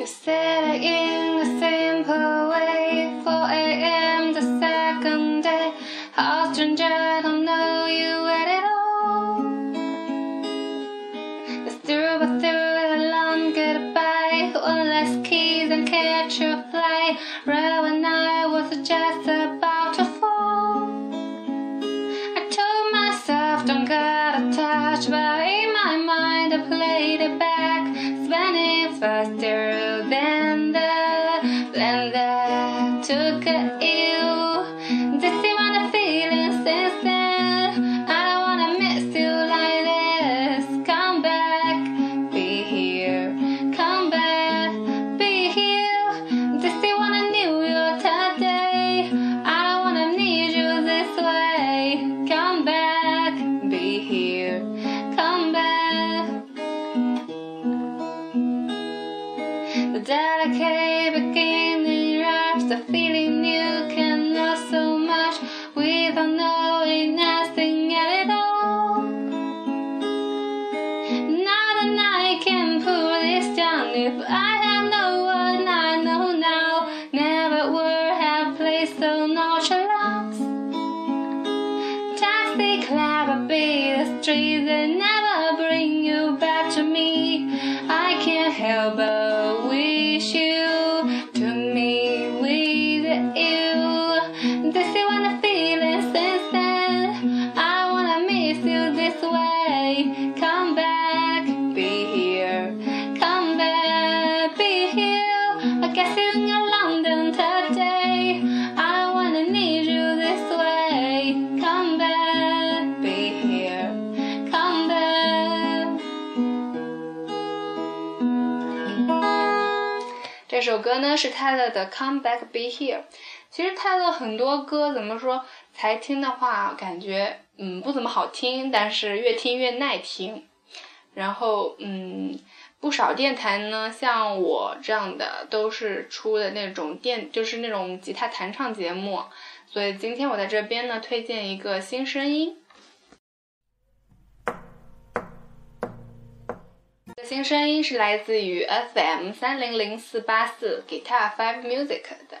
You said it in a simple way. 4 a.m. the second day. How strange I don't know you at it all. It's through but through a long goodbye. One last kiss and catch your flight. Right when I was just about to fall. I told myself don't gotta touch, but in my mind I played it back, spinning faster the than that took you. This is what I'm feeling since then. I don't wanna miss you like this. Come back, be here. Come back, be here. This is what I knew you today. I don't wanna need you this way. Come The delicate beginning rush, the feeling you can know so much without knowing nothing at all. Now that I can pull this down, if I had known what I know now, never would have played so nonchalant. Taxi cab be the streets that never bring you back to me. wanna miss you this way. Come back, be here. Come back, be here. I guess it's in London today. I wanna need you this way. Come back, be here. Come back. 这首歌呢是泰勒的《Come Back Be Here》。其实泰勒很多歌怎么说，才听的话感觉 嗯不怎么好听，但是越听越耐听。然后嗯，不少电台呢，像我这样的都是出的那种电，就是那种吉他弹唱节目。所以今天我在这边呢，推荐一个新声音。新声音是来自于 FM 三零零四八四 Guitar Five Music 的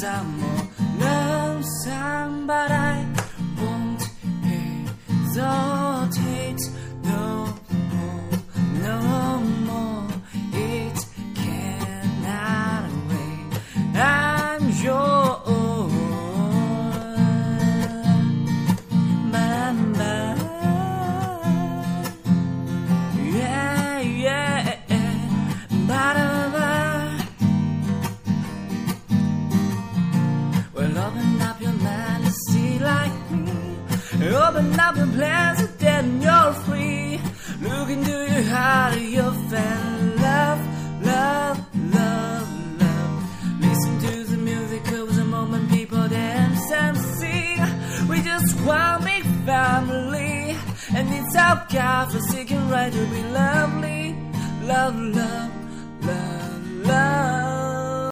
samo non sambara Your plans and then you're free. Look into your heart, you'll find love, love, love, love. Listen to the music of the moment people dance and sing. We just one big family, and it's our God forsaken right to be lovely, love, love, love, love.